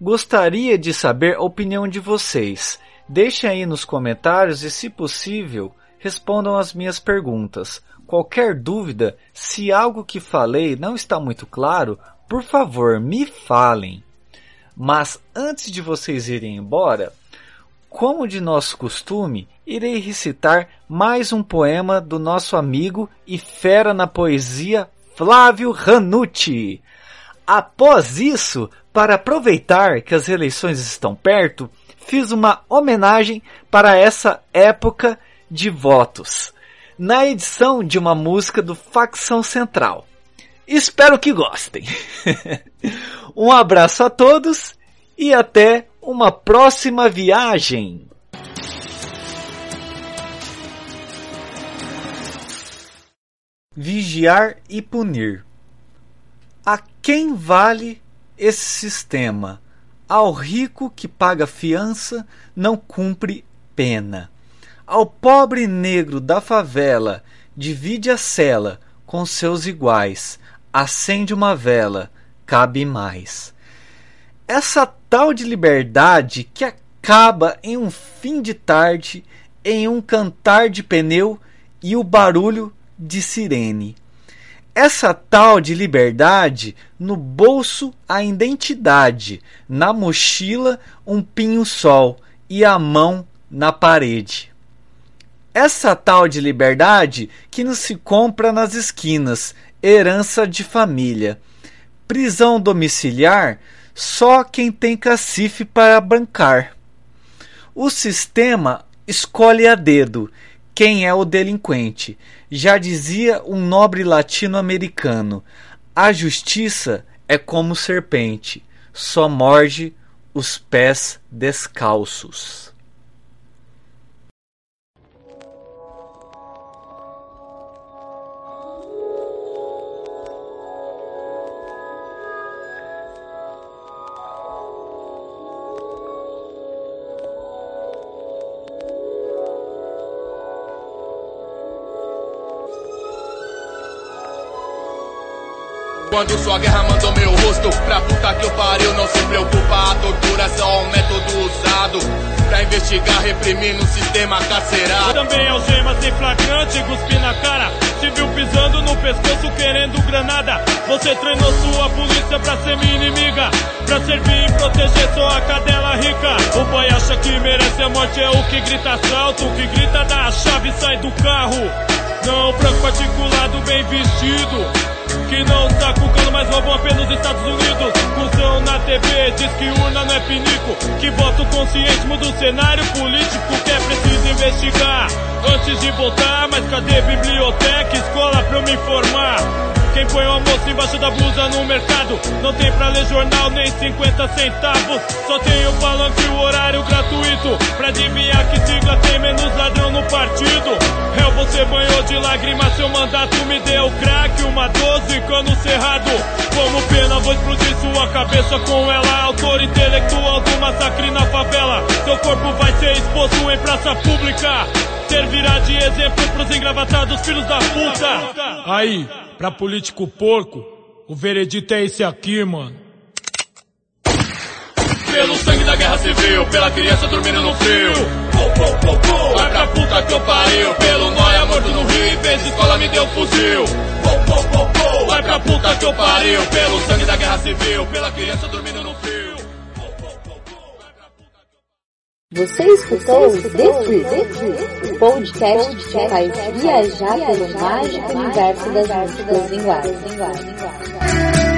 Gostaria de saber a opinião de vocês. Deixem aí nos comentários e, se possível, respondam as minhas perguntas. Qualquer dúvida, se algo que falei não está muito claro, por favor, me falem. Mas antes de vocês irem embora, como de nosso costume, irei recitar mais um poema do nosso amigo e fera na poesia Flávio Ranucci. Após isso, para aproveitar que as eleições estão perto, fiz uma homenagem para essa época de votos, na edição de uma música do Facção Central. Espero que gostem. um abraço a todos e até uma próxima viagem. Vigiar e punir. A quem vale esse sistema? Ao rico que paga fiança, não cumpre pena. Ao pobre negro da favela, divide a cela com seus iguais acende uma vela, cabe mais. Essa tal de liberdade que acaba em um fim de tarde, em um cantar de pneu e o barulho de sirene. Essa tal de liberdade, no bolso a identidade, na mochila um pinho-sol e a mão na parede. Essa tal de liberdade que não se compra nas esquinas herança de família. Prisão domiciliar, só quem tem cacife para bancar. O sistema escolhe a dedo quem é o delinquente. Já dizia um nobre latino-americano: a justiça é como serpente, só morde os pés descalços. Quando sua guerra mandou meu rosto pra puta que eu pariu, não se preocupa, a tortura é só um método usado pra investigar, reprimir no sistema carcerário. Também algemas em flagrante, cuspi na cara. Te viu pisando no pescoço querendo granada. Você treinou sua polícia pra ser minha inimiga. Pra servir e proteger só a cadela rica. O boy acha que merece a morte, é o que grita assalto. O que grita dá a chave sai do carro. Não, branco articulado, bem vestido que não tá cucando, mas roubam apenas nos Estados Unidos. Cusão na TV, diz que urna não é pinico. Que voto consciente muda o cenário político que é preciso investigar. Antes de votar, mas cadê biblioteca, escola pra eu me informar? Quem põe o almoço embaixo da blusa no mercado? Não tem pra ler jornal nem 50 centavos. Só tem o palanque e o horário gratuito. Pra adivinhar que sigla tem menos ladrão no partido. Réu, você banhou de lágrimas Seu mandato me deu crack. Uma 12, cano cerrado. Como pena, vou explodir sua cabeça com ela. Autor intelectual do massacre na favela. Seu corpo vai ser exposto em praça pública. Servirá de exemplo pros engravatados filhos da puta. Aí pra político porco, o veredito é esse aqui, mano. Pelo sangue da guerra civil, pela criança dormindo no frio. Vai pra puta que eu pariu, pelo nóia morto no rio, vez de escola me deu fuzil. Vai pra puta que eu pariu, pelo sangue da guerra civil, pela criança dormindo no Você escutou o podcast que faz viajar pelo mágico universo das músicas linguagens.